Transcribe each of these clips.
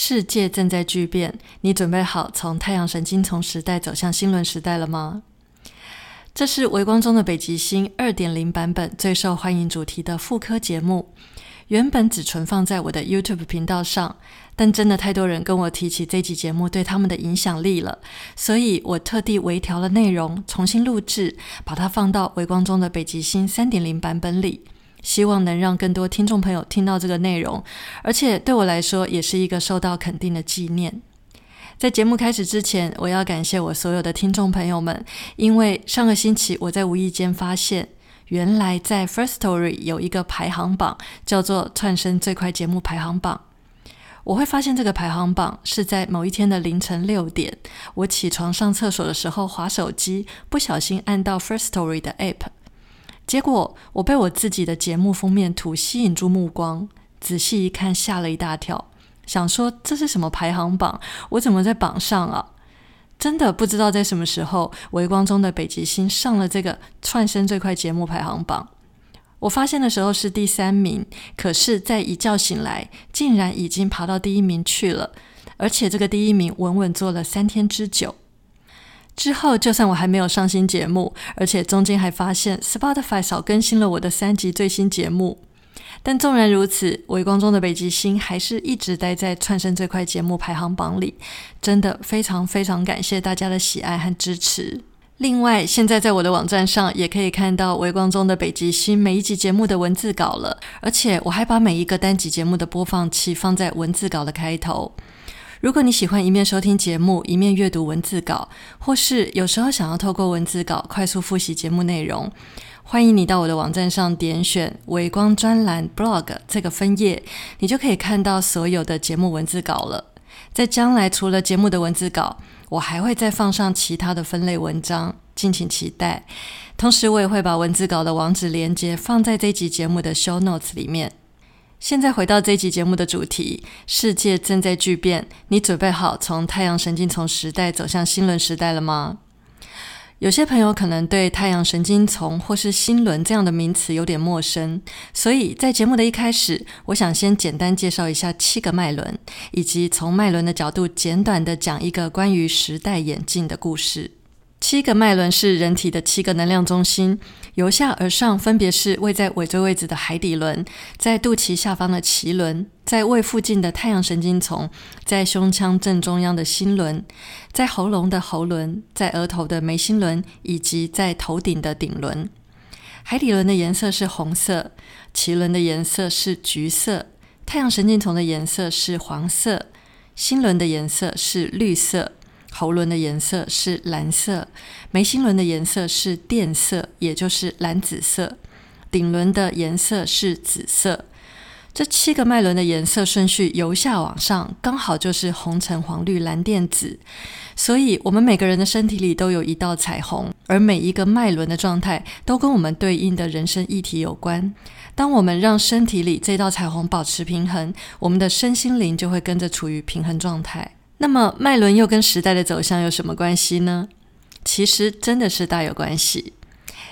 世界正在巨变，你准备好从太阳神经丛时代走向新轮时代了吗？这是微光中的北极星二点零版本最受欢迎主题的复刻节目。原本只存放在我的 YouTube 频道上，但真的太多人跟我提起这集节目对他们的影响力了，所以我特地微调了内容，重新录制，把它放到微光中的北极星三点零版本里。希望能让更多听众朋友听到这个内容，而且对我来说也是一个受到肯定的纪念。在节目开始之前，我要感谢我所有的听众朋友们，因为上个星期我在无意间发现，原来在 First Story 有一个排行榜，叫做“串生最快节目排行榜”。我会发现这个排行榜是在某一天的凌晨六点，我起床上厕所的时候划手机，不小心按到 First Story 的 App。结果我被我自己的节目封面图吸引住目光，仔细一看，吓了一大跳，想说这是什么排行榜？我怎么在榜上啊？真的不知道在什么时候，微光中的北极星上了这个串生最快节目排行榜。我发现的时候是第三名，可是，在一觉醒来，竟然已经爬到第一名去了，而且这个第一名稳稳坐了三天之久。之后，就算我还没有上新节目，而且中间还发现 Spotify 少更新了我的三集最新节目，但纵然如此，微光中的北极星还是一直待在串生最快节目排行榜里。真的非常非常感谢大家的喜爱和支持。另外，现在在我的网站上也可以看到微光中的北极星每一集节目的文字稿了，而且我还把每一个单集节目的播放器放在文字稿的开头。如果你喜欢一面收听节目，一面阅读文字稿，或是有时候想要透过文字稿快速复习节目内容，欢迎你到我的网站上点选“微光专栏 ”blog 这个分页，你就可以看到所有的节目文字稿了。在将来，除了节目的文字稿，我还会再放上其他的分类文章，敬请期待。同时，我也会把文字稿的网址连接放在这集节目的 show notes 里面。现在回到这集节目的主题：世界正在巨变，你准备好从太阳神经丛时代走向新轮时代了吗？有些朋友可能对太阳神经丛或是新轮这样的名词有点陌生，所以在节目的一开始，我想先简单介绍一下七个脉轮，以及从脉轮的角度简短的讲一个关于时代演进的故事。七个脉轮是人体的七个能量中心，由下而上分别是位在尾椎位置的海底轮，在肚脐下方的脐轮，在胃附近的太阳神经丛，在胸腔正中央的心轮，在喉咙的喉轮，在额头的眉心轮，以及在头顶的顶轮。海底轮的颜色是红色，脐轮的颜色是橘色，太阳神经丛的颜色是黄色，心轮的颜色是绿色。喉轮的颜色是蓝色，眉心轮的颜色是靛色，也就是蓝紫色，顶轮的颜色是紫色。这七个脉轮的颜色顺序由下往上，刚好就是红橙黄绿蓝靛紫。所以，我们每个人的身体里都有一道彩虹，而每一个脉轮的状态都跟我们对应的人生议题有关。当我们让身体里这道彩虹保持平衡，我们的身心灵就会跟着处于平衡状态。那么脉轮又跟时代的走向有什么关系呢？其实真的是大有关系。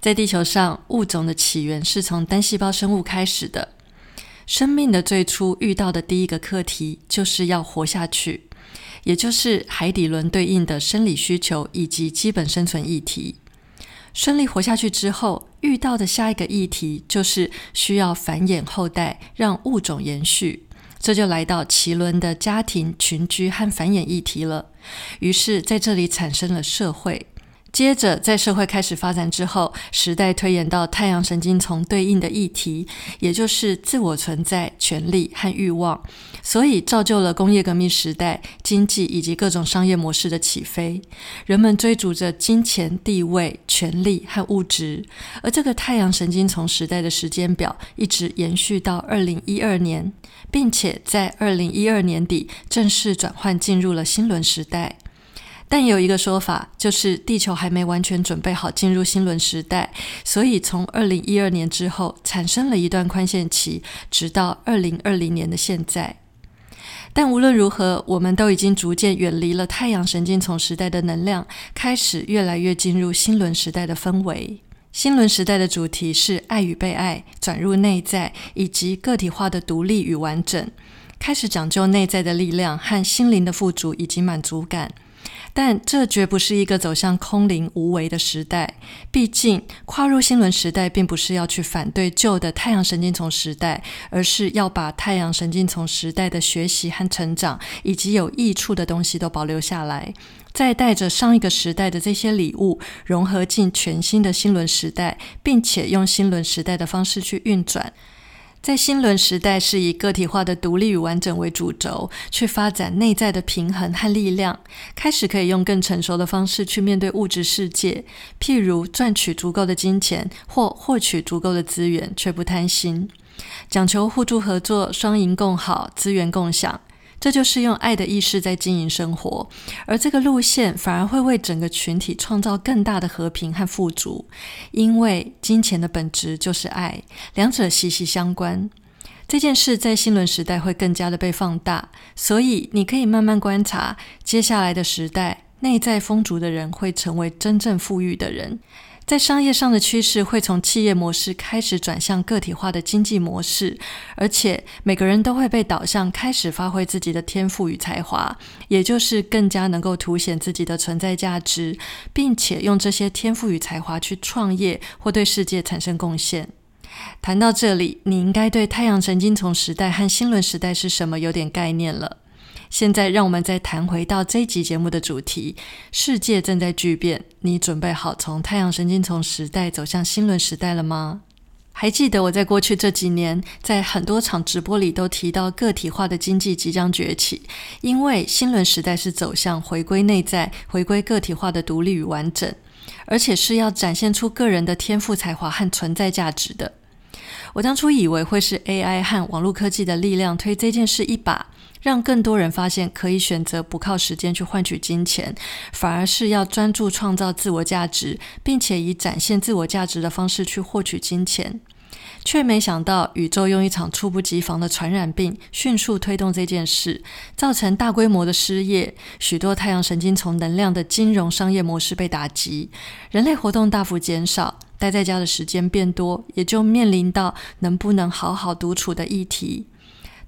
在地球上，物种的起源是从单细胞生物开始的。生命的最初遇到的第一个课题就是要活下去，也就是海底轮对应的生理需求以及基本生存议题。顺利活下去之后，遇到的下一个议题就是需要繁衍后代，让物种延续。这就来到奇伦的家庭、群居和繁衍议题了。于是，在这里产生了社会。接着，在社会开始发展之后，时代推演到太阳神经丛对应的议题，也就是自我存在、权力和欲望，所以造就了工业革命时代经济以及各种商业模式的起飞。人们追逐着金钱、地位、权力和物质，而这个太阳神经丛时代的时间表一直延续到二零一二年，并且在二零一二年底正式转换进入了新轮时代。但有一个说法，就是地球还没完全准备好进入新轮时代，所以从二零一二年之后产生了一段宽限期，直到二零二零年的现在。但无论如何，我们都已经逐渐远离了太阳神经丛时代的能量，开始越来越进入新轮时代的氛围。新轮时代的主题是爱与被爱，转入内在，以及个体化的独立与完整，开始讲究内在的力量和心灵的富足以及满足感。但这绝不是一个走向空灵无为的时代。毕竟，跨入新轮时代，并不是要去反对旧的太阳神经丛时代，而是要把太阳神经丛时代的学习和成长，以及有益处的东西都保留下来，再带着上一个时代的这些礼物，融合进全新的新轮时代，并且用新轮时代的方式去运转。在新轮时代，是以个体化的独立与完整为主轴，去发展内在的平衡和力量，开始可以用更成熟的方式去面对物质世界，譬如赚取足够的金钱或获取足够的资源，却不贪心，讲求互助合作、双赢共好、资源共享。这就是用爱的意识在经营生活，而这个路线反而会为整个群体创造更大的和平和富足，因为金钱的本质就是爱，两者息息相关。这件事在新轮时代会更加的被放大，所以你可以慢慢观察，接下来的时代，内在丰足的人会成为真正富裕的人。在商业上的趋势会从企业模式开始转向个体化的经济模式，而且每个人都会被导向开始发挥自己的天赋与才华，也就是更加能够凸显自己的存在价值，并且用这些天赋与才华去创业或对世界产生贡献。谈到这里，你应该对太阳神经丛时代和新轮时代是什么有点概念了。现在，让我们再谈回到这一集节目的主题：世界正在巨变，你准备好从太阳神经丛时代走向新轮时代了吗？还记得我在过去这几年，在很多场直播里都提到，个体化的经济即将崛起，因为新轮时代是走向回归内在、回归个体化的独立与完整，而且是要展现出个人的天赋才华和存在价值的。我当初以为会是 AI 和网络科技的力量推这件事一把。让更多人发现可以选择不靠时间去换取金钱，反而是要专注创造自我价值，并且以展现自我价值的方式去获取金钱，却没想到宇宙用一场猝不及防的传染病迅速推动这件事，造成大规模的失业，许多太阳神经丛能量的金融商业模式被打击，人类活动大幅减少，待在家的时间变多，也就面临到能不能好好独处的议题。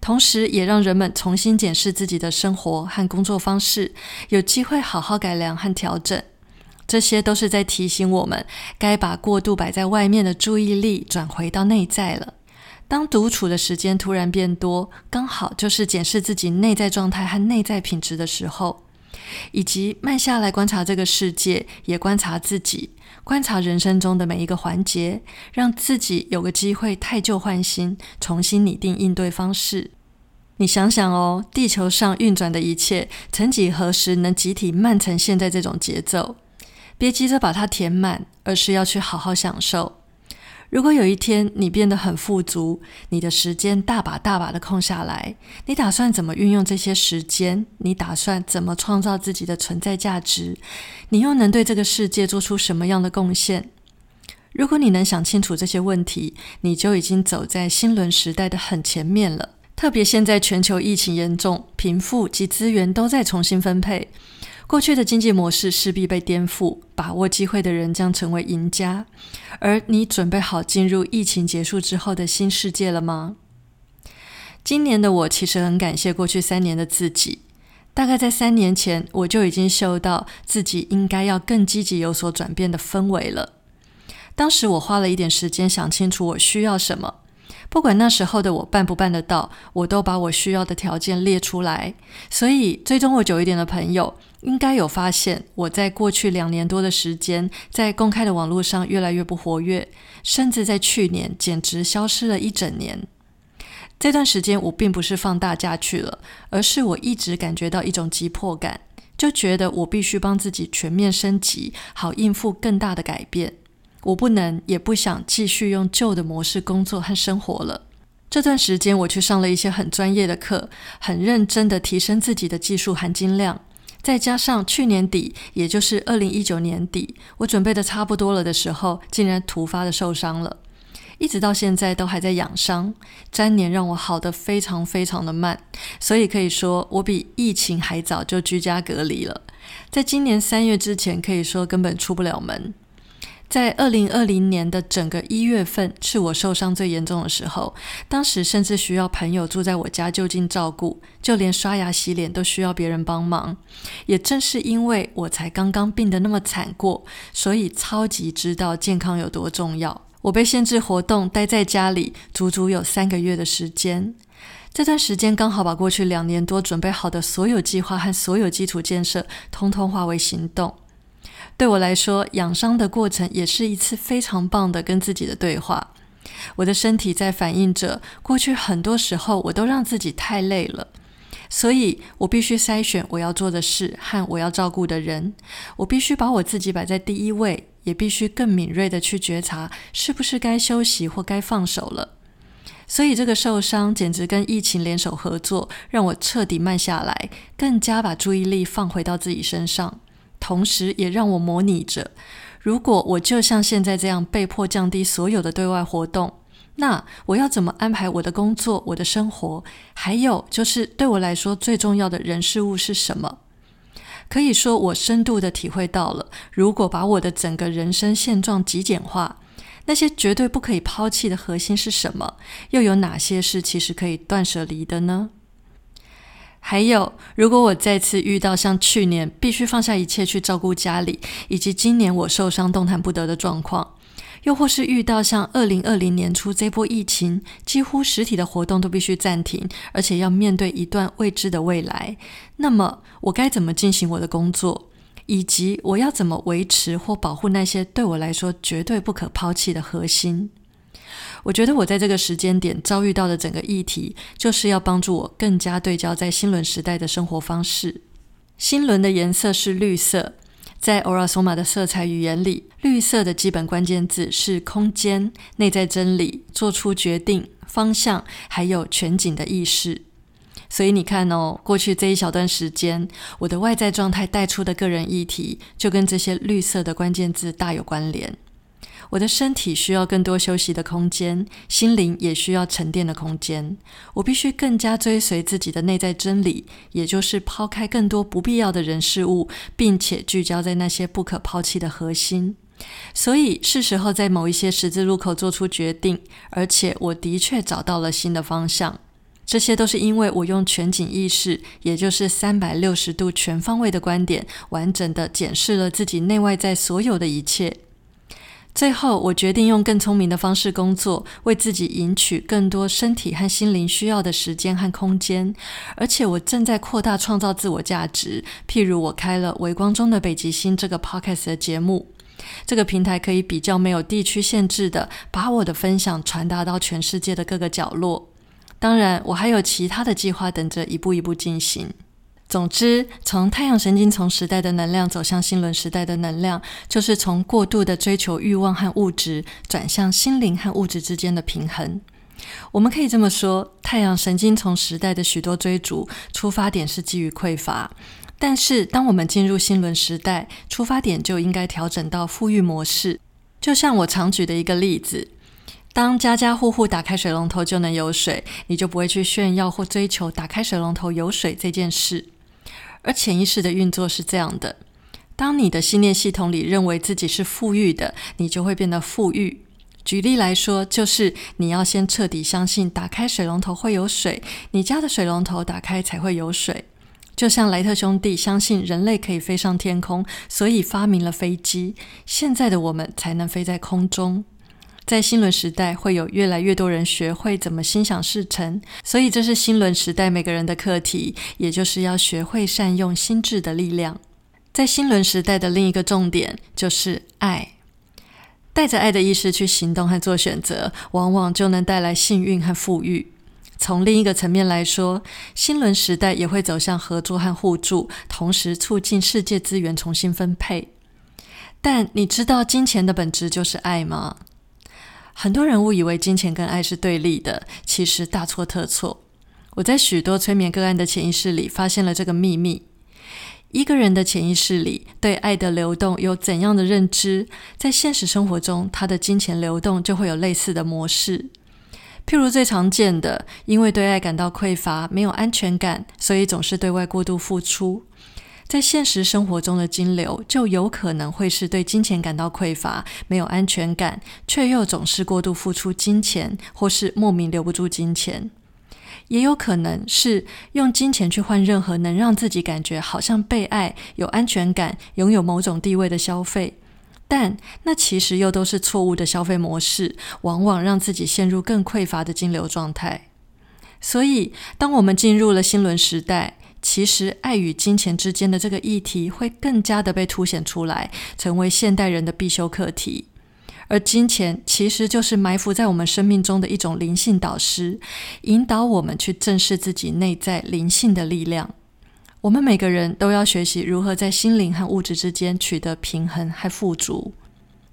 同时，也让人们重新检视自己的生活和工作方式，有机会好好改良和调整。这些都是在提醒我们，该把过度摆在外面的注意力转回到内在了。当独处的时间突然变多，刚好就是检视自己内在状态和内在品质的时候，以及慢下来观察这个世界，也观察自己，观察人生中的每一个环节，让自己有个机会太旧换新，重新拟定应对方式。你想想哦，地球上运转的一切，曾几何时能集体慢成现在这种节奏？别急着把它填满，而是要去好好享受。如果有一天你变得很富足，你的时间大把大把的空下来，你打算怎么运用这些时间？你打算怎么创造自己的存在价值？你又能对这个世界做出什么样的贡献？如果你能想清楚这些问题，你就已经走在新轮时代的很前面了。特别现在全球疫情严重，贫富及资源都在重新分配，过去的经济模式势必被颠覆，把握机会的人将成为赢家。而你准备好进入疫情结束之后的新世界了吗？今年的我其实很感谢过去三年的自己，大概在三年前我就已经嗅到自己应该要更积极有所转变的氛围了。当时我花了一点时间想清楚我需要什么。不管那时候的我办不办得到，我都把我需要的条件列出来。所以追踪我久一点的朋友，应该有发现我在过去两年多的时间，在公开的网络上越来越不活跃，甚至在去年简直消失了一整年。这段时间我并不是放大假去了，而是我一直感觉到一种急迫感，就觉得我必须帮自己全面升级，好应付更大的改变。我不能，也不想继续用旧的模式工作和生活了。这段时间，我去上了一些很专业的课，很认真的提升自己的技术含金量，再加上去年底，也就是二零一九年底，我准备的差不多了的时候，竟然突发的受伤了，一直到现在都还在养伤。粘连让我好的非常非常的慢，所以可以说我比疫情还早就居家隔离了。在今年三月之前，可以说根本出不了门。在二零二零年的整个一月份，是我受伤最严重的时候。当时甚至需要朋友住在我家就近照顾，就连刷牙洗脸都需要别人帮忙。也正是因为我才刚刚病得那么惨过，所以超级知道健康有多重要。我被限制活动，待在家里足足有三个月的时间。这段时间刚好把过去两年多准备好的所有计划和所有基础建设，通通化为行动。对我来说，养伤的过程也是一次非常棒的跟自己的对话。我的身体在反映着过去很多时候我都让自己太累了，所以我必须筛选我要做的事和我要照顾的人。我必须把我自己摆在第一位，也必须更敏锐的去觉察是不是该休息或该放手了。所以这个受伤简直跟疫情联手合作，让我彻底慢下来，更加把注意力放回到自己身上。同时，也让我模拟着：如果我就像现在这样被迫降低所有的对外活动，那我要怎么安排我的工作、我的生活？还有就是，对我来说最重要的人事物是什么？可以说，我深度的体会到了：如果把我的整个人生现状极简化，那些绝对不可以抛弃的核心是什么？又有哪些是其实可以断舍离的呢？还有，如果我再次遇到像去年必须放下一切去照顾家里，以及今年我受伤动弹不得的状况，又或是遇到像二零二零年初这波疫情，几乎实体的活动都必须暂停，而且要面对一段未知的未来，那么我该怎么进行我的工作，以及我要怎么维持或保护那些对我来说绝对不可抛弃的核心？我觉得我在这个时间点遭遇到的整个议题，就是要帮助我更加对焦在新轮时代的生活方式。新轮的颜色是绿色，在欧拉索玛的色彩语言里，绿色的基本关键字是空间、内在真理、做出决定、方向，还有全景的意识。所以你看哦，过去这一小段时间，我的外在状态带出的个人议题，就跟这些绿色的关键字大有关联。我的身体需要更多休息的空间，心灵也需要沉淀的空间。我必须更加追随自己的内在真理，也就是抛开更多不必要的人事物，并且聚焦在那些不可抛弃的核心。所以是时候在某一些十字路口做出决定，而且我的确找到了新的方向。这些都是因为我用全景意识，也就是三百六十度全方位的观点，完整的检视了自己内外在所有的一切。最后，我决定用更聪明的方式工作，为自己赢取更多身体和心灵需要的时间和空间。而且，我正在扩大创造自我价值。譬如，我开了《微光中的北极星》这个 podcast 的节目，这个平台可以比较没有地区限制的，把我的分享传达到全世界的各个角落。当然，我还有其他的计划等着一步一步进行。总之，从太阳神经丛时代的能量走向星轮时代的能量，就是从过度的追求欲望和物质，转向心灵和物质之间的平衡。我们可以这么说：太阳神经丛时代的许多追逐出发点是基于匮乏，但是当我们进入星轮时代，出发点就应该调整到富裕模式。就像我常举的一个例子，当家家户户打开水龙头就能有水，你就不会去炫耀或追求打开水龙头有水这件事。而潜意识的运作是这样的：当你的信念系统里认为自己是富裕的，你就会变得富裕。举例来说，就是你要先彻底相信打开水龙头会有水，你家的水龙头打开才会有水。就像莱特兄弟相信人类可以飞上天空，所以发明了飞机，现在的我们才能飞在空中。在新轮时代，会有越来越多人学会怎么心想事成，所以这是新轮时代每个人的课题，也就是要学会善用心智的力量。在新轮时代的另一个重点就是爱，带着爱的意识去行动和做选择，往往就能带来幸运和富裕。从另一个层面来说，新轮时代也会走向合作和互助，同时促进世界资源重新分配。但你知道金钱的本质就是爱吗？很多人误以为金钱跟爱是对立的，其实大错特错。我在许多催眠个案的潜意识里发现了这个秘密：一个人的潜意识里对爱的流动有怎样的认知，在现实生活中，他的金钱流动就会有类似的模式。譬如最常见的，因为对爱感到匮乏、没有安全感，所以总是对外过度付出。在现实生活中的金流，就有可能会是对金钱感到匮乏、没有安全感，却又总是过度付出金钱，或是莫名留不住金钱。也有可能是用金钱去换任何能让自己感觉好像被爱、有安全感、拥有某种地位的消费，但那其实又都是错误的消费模式，往往让自己陷入更匮乏的金流状态。所以，当我们进入了新轮时代，其实爱与金钱之间的这个议题会更加的被凸显出来，成为现代人的必修课题。而金钱其实就是埋伏在我们生命中的一种灵性导师，引导我们去正视自己内在灵性的力量。我们每个人都要学习如何在心灵和物质之间取得平衡和富足。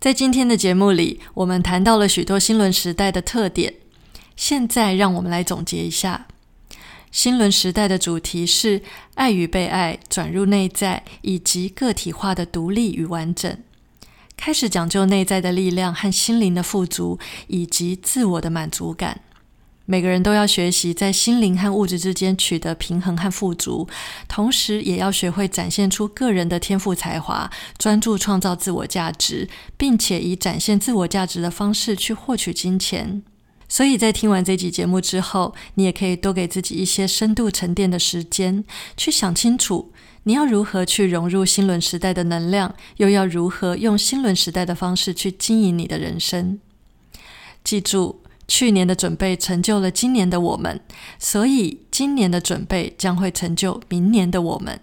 在今天的节目里，我们谈到了许多新轮时代的特点。现在，让我们来总结一下：新轮时代的主题是爱与被爱，转入内在，以及个体化的独立与完整。开始讲究内在的力量和心灵的富足，以及自我的满足感。每个人都要学习在心灵和物质之间取得平衡和富足，同时也要学会展现出个人的天赋才华，专注创造自我价值，并且以展现自我价值的方式去获取金钱。所以在听完这集节目之后，你也可以多给自己一些深度沉淀的时间，去想清楚。你要如何去融入新轮时代的能量，又要如何用新轮时代的方式去经营你的人生？记住，去年的准备成就了今年的我们，所以今年的准备将会成就明年的我们。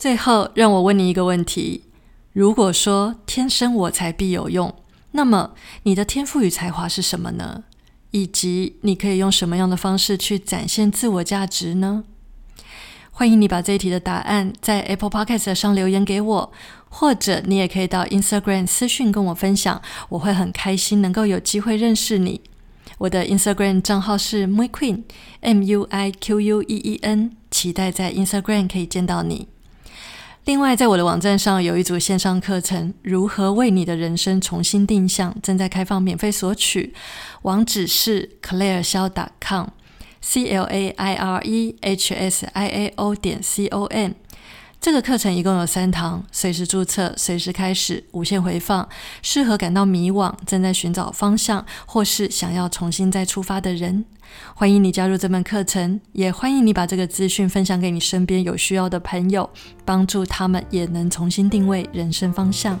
最后，让我问你一个问题：如果说天生我材必有用？那么，你的天赋与才华是什么呢？以及你可以用什么样的方式去展现自我价值呢？欢迎你把这一题的答案在 Apple Podcast 上留言给我，或者你也可以到 Instagram 私讯跟我分享，我会很开心能够有机会认识你。我的 Instagram 账号是 Muiqueen，M U I Q U E E N，期待在 Instagram 可以见到你。另外，在我的网站上有一组线上课程，《如何为你的人生重新定向》，正在开放免费索取。网址是 claire 肖 .com，c l a i r e h s i a o 点 c o n。这个课程一共有三堂，随时注册，随时开始，无限回放，适合感到迷惘、正在寻找方向，或是想要重新再出发的人。欢迎你加入这门课程，也欢迎你把这个资讯分享给你身边有需要的朋友，帮助他们也能重新定位人生方向。